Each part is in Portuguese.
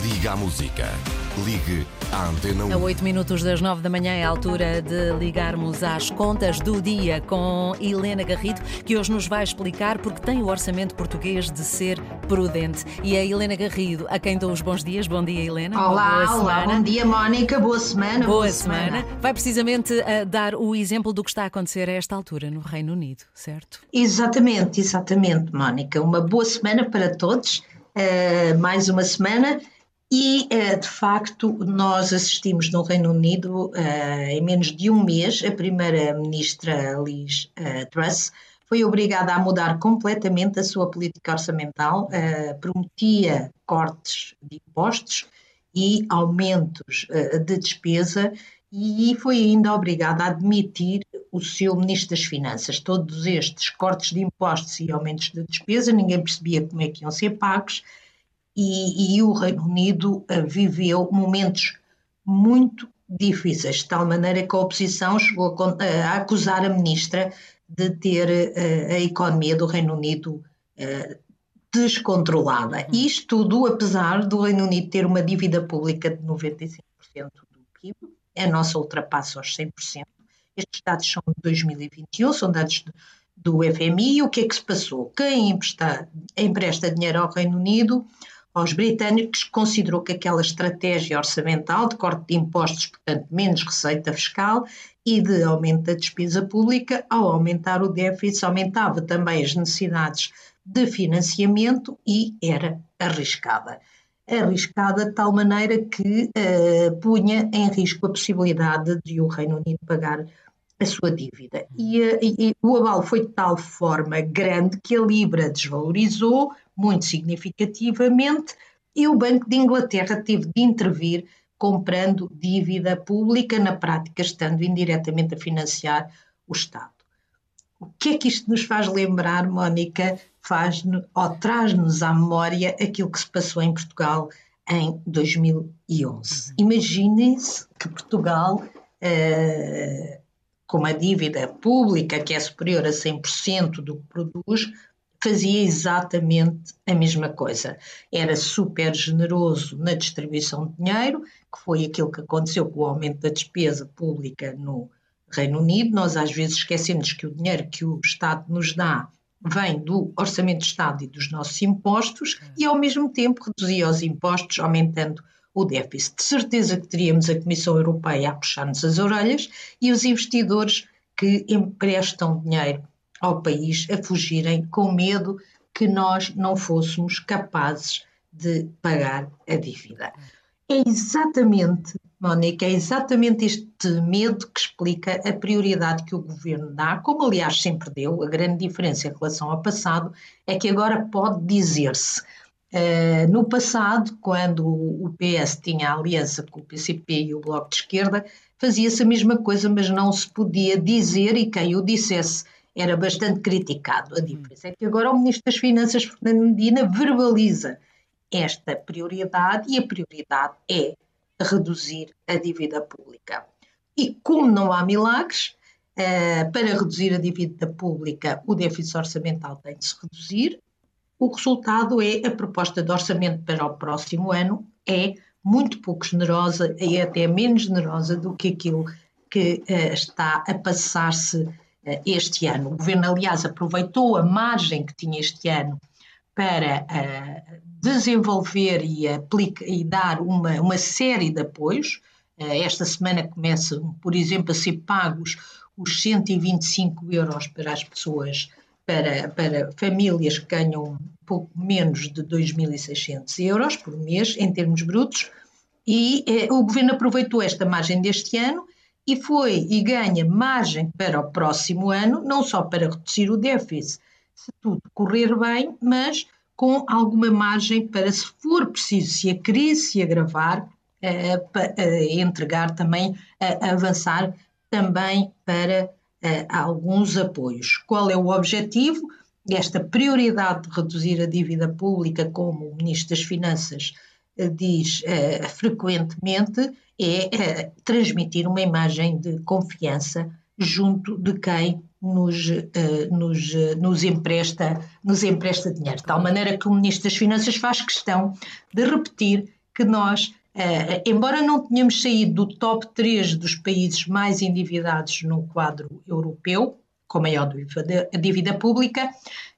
Liga à Música. Ligue à Antena 1. A 8 minutos das 9 da manhã é a altura de ligarmos às contas do dia com Helena Garrido, que hoje nos vai explicar porque tem o orçamento português de ser prudente. E é Helena Garrido a quem dou os bons dias. Bom dia, Helena. Olá, boa olá, semana. bom dia, Mónica. Boa semana. Boa semana. Vai precisamente uh, dar o exemplo do que está a acontecer a esta altura no Reino Unido, certo? Exatamente, exatamente, Mónica. Uma boa semana para todos. Uh, mais uma semana. E, uh, de facto, nós assistimos no Reino Unido, uh, em menos de um mês, a primeira-ministra Liz Truss foi obrigada a mudar completamente a sua política orçamental, prometia cortes de impostos e aumentos de despesa e foi ainda obrigada a admitir o seu Ministro das Finanças. Todos estes cortes de impostos e aumentos de despesa, ninguém percebia como é que iam ser pagos, e, e o Reino Unido uh, viveu momentos muito difíceis, de tal maneira que a oposição chegou a, uh, a acusar a Ministra de ter uh, a economia do Reino Unido descontrolada. Isto tudo, apesar do Reino Unido ter uma dívida pública de 95% do PIB, a nossa ultrapassa aos 100%. Estes dados são de 2021, são dados do FMI. E o que é que se passou? Quem empresta, empresta dinheiro ao Reino Unido, aos britânicos, considerou que aquela estratégia orçamental de corte de impostos, portanto, menos receita fiscal e de aumento da despesa pública, ao aumentar o déficit, aumentava também as necessidades de financiamento e era arriscada arriscada de tal maneira que uh, punha em risco a possibilidade de o Reino Unido pagar a sua dívida. E, uh, e, o abalo foi de tal forma grande que a Libra desvalorizou muito significativamente e o Banco de Inglaterra teve de intervir comprando dívida pública, na prática estando indiretamente a financiar o Estado. O que é que isto nos faz lembrar, Mónica? Faz ou traz-nos à memória aquilo que se passou em Portugal em 2011. Imaginem-se que Portugal, eh, com uma dívida pública que é superior a 100% do que produz, fazia exatamente a mesma coisa. Era super generoso na distribuição de dinheiro, que foi aquilo que aconteceu com o aumento da despesa pública no Reino Unido. Nós às vezes esquecemos que o dinheiro que o Estado nos dá vem do orçamento do Estado e dos nossos impostos e ao mesmo tempo reduzia os impostos, aumentando o déficit. De certeza que teríamos a Comissão Europeia a puxar-nos as orelhas e os investidores que emprestam dinheiro ao país a fugirem com medo que nós não fôssemos capazes de pagar a dívida. É exatamente Mónica, é exatamente este medo que explica a prioridade que o governo dá, como aliás sempre deu. A grande diferença em relação ao passado é que agora pode dizer-se. Uh, no passado, quando o PS tinha a aliança com o PCP e o Bloco de Esquerda, fazia-se a mesma coisa, mas não se podia dizer, e quem o dissesse era bastante criticado. A diferença é que agora o Ministro das Finanças, Fernando Medina, verbaliza esta prioridade e a prioridade é reduzir a dívida pública. E como não há milagres, uh, para reduzir a dívida pública, o déficit orçamental tem de se reduzir. O resultado é a proposta de orçamento para o próximo ano é muito pouco generosa e até menos generosa do que aquilo que uh, está a passar-se este ano. O governo, aliás, aproveitou a margem que tinha este ano para uh, desenvolver e, aplica, e dar uma, uma série de apoios. Uh, esta semana começam, por exemplo, a ser pagos os 125 euros para as pessoas, para, para famílias que ganham pouco menos de 2.600 euros por mês, em termos brutos, e o governo aproveitou esta margem deste ano e foi e ganha margem para o próximo ano, não só para reduzir o déficit, se tudo correr bem, mas com alguma margem para, se for preciso, se a crise se agravar, para, uh, entregar também, uh, avançar também para alguns apoios. Qual é o objetivo? Esta prioridade de reduzir a dívida pública, como o Ministro das Finanças diz frequentemente, é transmitir uma imagem de confiança junto de quem nos, uh, nos, uh, nos, empresta, nos empresta dinheiro. De tal maneira que o Ministro das Finanças faz questão de repetir que nós, eh, embora não tenhamos saído do top 3 dos países mais endividados no quadro europeu, com maior dívida, dívida pública,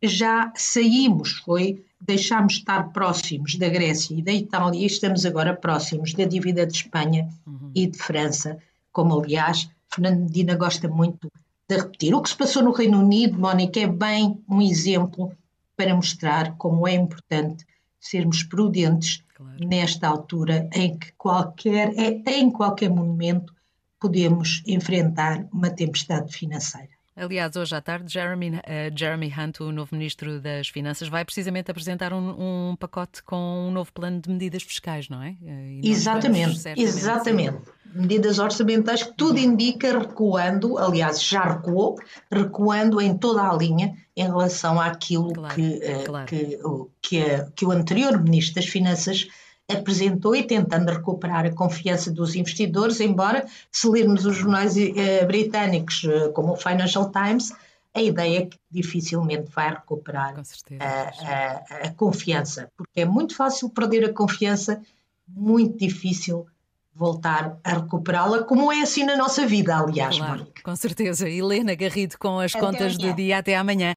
já saímos, foi, deixámos de estar próximos da Grécia e da Itália e estamos agora próximos da dívida de Espanha uhum. e de França, como aliás Fernando Medina gosta muito de repetir. O que se passou no Reino Unido, Mónica, é bem um exemplo para mostrar como é importante sermos prudentes claro. nesta altura em que qualquer, é, em qualquer momento podemos enfrentar uma tempestade financeira. Aliás, hoje à tarde, Jeremy, uh, Jeremy Hunt, o novo Ministro das Finanças, vai precisamente apresentar um, um pacote com um novo plano de medidas fiscais, não é? Eh, exatamente, exatamente. Medidas orçamentais que tudo indica recuando, aliás, já recuou, recuando em toda a linha em relação àquilo claro, que, uh, claro. que, que, que o anterior Ministro das Finanças apresentou e tentando recuperar a confiança dos investidores, embora se lermos os jornais eh, britânicos eh, como o Financial Times, a ideia é que dificilmente vai recuperar certeza, a, a, a, confiança, porque é muito fácil perder a confiança, muito difícil voltar a recuperá-la, como é assim na nossa vida, aliás. Claro, com certeza. Helena Garrido com as até contas amanhã. do dia. Até amanhã.